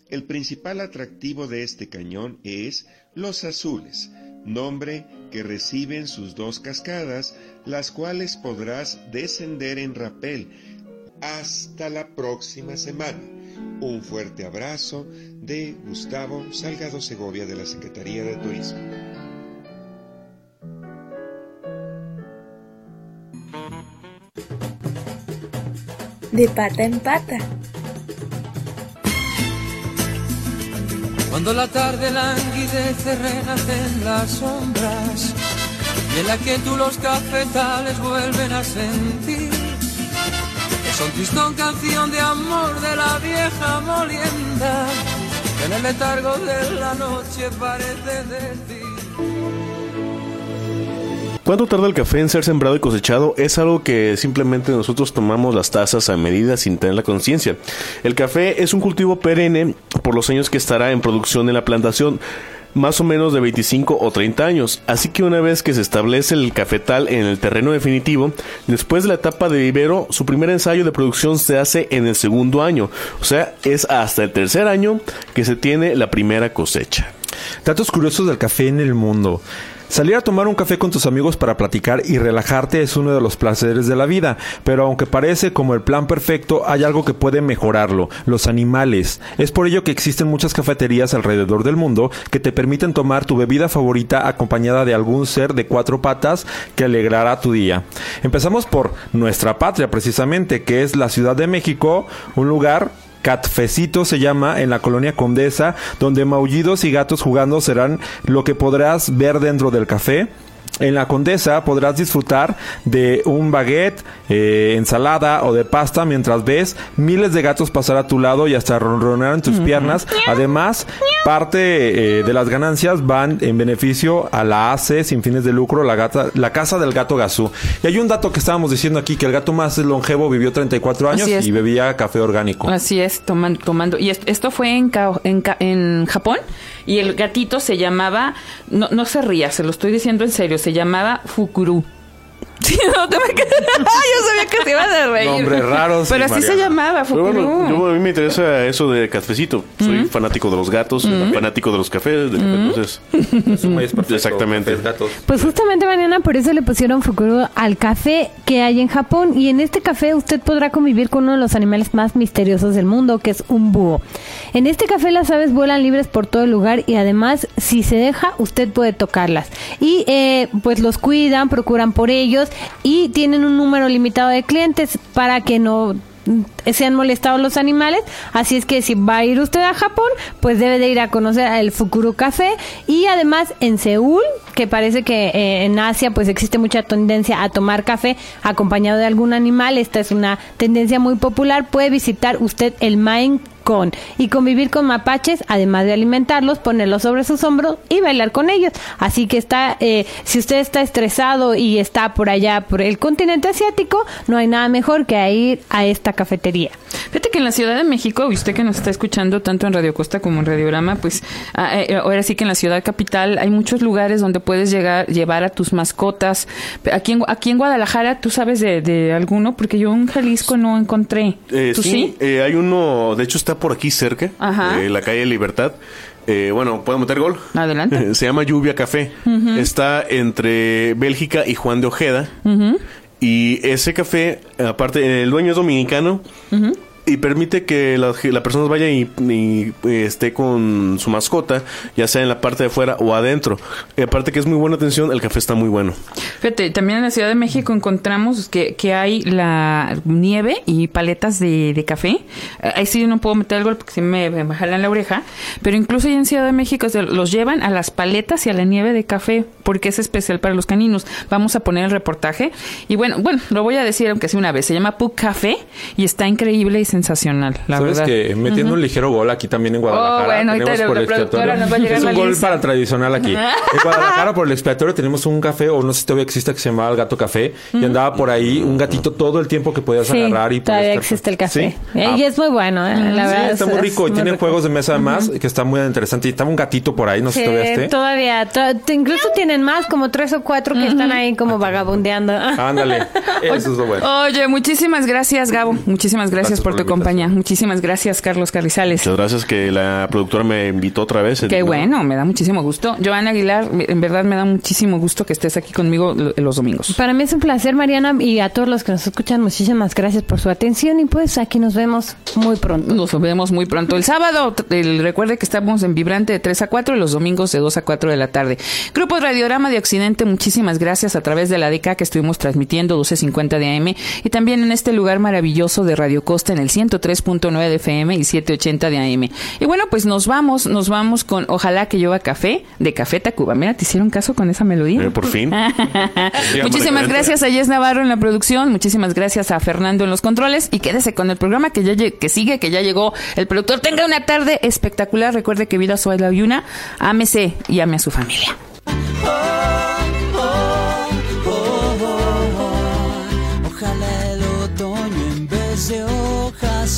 El principal atractivo de este cañón es Los Azules, nombre que reciben sus dos cascadas, las cuales podrás descender en rapel. Hasta la próxima semana. Un fuerte abrazo de Gustavo Salgado Segovia de la Secretaría de Turismo. De pata en pata. Cuando la tarde languidece renacen las sombras y en la que tú los cafetales vuelven a sentir. Es un tristón canción de amor de la vieja molienda que en el letargo de la noche parece decir. ¿Cuánto tarda el café en ser sembrado y cosechado? Es algo que simplemente nosotros tomamos las tazas a medida sin tener la conciencia. El café es un cultivo perenne por los años que estará en producción en la plantación más o menos de 25 o 30 años. Así que una vez que se establece el cafetal en el terreno definitivo, después de la etapa de vivero, su primer ensayo de producción se hace en el segundo año. O sea, es hasta el tercer año que se tiene la primera cosecha. Datos curiosos del café en el mundo. Salir a tomar un café con tus amigos para platicar y relajarte es uno de los placeres de la vida, pero aunque parece como el plan perfecto, hay algo que puede mejorarlo, los animales. Es por ello que existen muchas cafeterías alrededor del mundo que te permiten tomar tu bebida favorita acompañada de algún ser de cuatro patas que alegrará tu día. Empezamos por nuestra patria precisamente, que es la Ciudad de México, un lugar Catfecito se llama en la colonia Condesa, donde maullidos y gatos jugando serán lo que podrás ver dentro del café. En la Condesa podrás disfrutar de un baguette, eh, ensalada o de pasta mientras ves miles de gatos pasar a tu lado y hasta ronronear en tus piernas. Además, parte eh, de las ganancias van en beneficio a la ACE sin fines de lucro, la, gata, la Casa del Gato Gazú. Y hay un dato que estábamos diciendo aquí, que el gato más longevo vivió 34 años y bebía café orgánico. Así es, toman- tomando. Y es- esto fue en, en Japón y el gatito se llamaba, no, no se ría, se lo estoy diciendo en serio, se llamaba Fukuru. Sí, no te me quedas- Yo sabía que te ibas a reír. Nombres raros. Pero así se llamaba, Pero Fukuru. bueno, yo- a mí me interesa eso de cafecito. Soy fanático de los gatos, fanático de los cafés, de entonces. Exactamente. Pues justamente Mariana, por eso le pusieron Fukuro al café que hay en Japón y en este café usted podrá convivir con uno de los animales más misteriosos del mundo, que es un búho. En este café las aves vuelan libres por todo el lugar y además si se deja usted puede tocarlas y eh, pues los cuidan, procuran por ellos y tienen un número limitado de clientes para que no mm, sean molestados los animales, así es que si va a ir usted a Japón, pues debe de ir a conocer el Fukuro Café. Y además en Seúl, que parece que eh, en Asia pues existe mucha tendencia a tomar café acompañado de algún animal, esta es una tendencia muy popular, puede visitar usted el Maine con y convivir con mapaches, además de alimentarlos, ponerlos sobre sus hombros y bailar con ellos. Así que está, eh, si usted está estresado y está por allá, por el continente asiático, no hay nada mejor que ir a esta cafetería. Fíjate que en la Ciudad de México, y usted que nos está escuchando tanto en Radio Costa como en Radiograma, pues ah, eh, ahora sí que en la ciudad capital hay muchos lugares donde puedes llegar, llevar a tus mascotas. Aquí en, aquí en Guadalajara, ¿tú sabes de, de alguno? Porque yo en Jalisco no encontré. Eh, ¿Tú sí, sí? eh, hay uno, de hecho está por aquí cerca, Ajá. eh, la calle Libertad. Eh, bueno, ¿puedo meter gol? Adelante. Se llama Lluvia Café. Está entre Bélgica y Juan de Ojeda. Y ese café, aparte, el dueño es dominicano. Y permite que la, la persona vaya y, y, eh, esté con su mascota, ya sea en la parte de afuera o adentro. Y aparte que es muy buena atención, el café está muy bueno. Fíjate, también en la Ciudad de México encontramos que, que hay la nieve y paletas de, de café. Ahí sí no puedo meter el gol porque si me, me jalan la oreja. Pero incluso ya en Ciudad de México se los llevan a las paletas y a la nieve de café porque es especial para los caninos. Vamos a poner el reportaje y bueno, bueno, lo voy a decir aunque sea una vez. Se llama Pug Café y está increíble y sensacional, la Sabes verdad. que metiendo un ligero gol aquí también en Guadalajara. Oh, bueno, tenemos la- por el expiatorio- Es un gol lista. para tradicional aquí. En Guadalajara por el expiatorio tenemos un café, o no sé si todavía existe, que se llamaba el gato café. Y andaba por ahí un gatito todo el tiempo que podías Sí, agarrar y todavía estar- existe el café. Sí. Eh, Ah, Y es muy bueno, eh, la sí, verdad. está es- muy es rico y tiene rico. juegos de mesa además que está muy interesante. Y estaba un gatito por ahí, no sé si todavía esté. todavía, to- te- incluso tienen más, como tres o cuatro que están ahí como vagabundeando. Ándale, eso es lo bueno. Oye, muchísimas gracias, Gabo. Muchísimas gracias, Gracias por por tu compañía. Muchísimas gracias, Carlos Carrizales. Muchas gracias que la productora me invitó otra vez. Qué bueno, me da muchísimo gusto. Joana Aguilar, en verdad me da muchísimo gusto que estés aquí conmigo lo- los domingos. Para mí es un placer, Mariana, y a todos los que nos escuchan, muchísimas gracias por su atención y pues aquí nos vemos muy pronto. Nos vemos muy pronto. El sábado, el- recuerde que estamos en Vibrante de 3 a 4 y los domingos de 2 a 4 de la tarde. Grupo Radiorama de Occidente, muchísimas gracias a través de la DECA que estuvimos transmitiendo 1250 de AM y también en este lugar maravilloso de Radio Costa en el 103.9 de FM y 780 de AM. Y bueno, pues nos vamos, nos vamos con Ojalá que llueva café de Café Tacuba. Mira, ¿te hicieron caso con esa melodía? por fin. Muchísimas gracias a Jess Navarro en la producción, muchísimas gracias a Fernando en los controles y quédese con el programa que ya que sigue, que ya llegó el productor. Tenga una tarde espectacular. Recuerde que vida suave la una. Ámese y ame a su familia.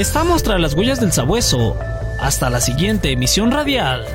Estamos tras las huellas del sabueso. Hasta la siguiente emisión radial.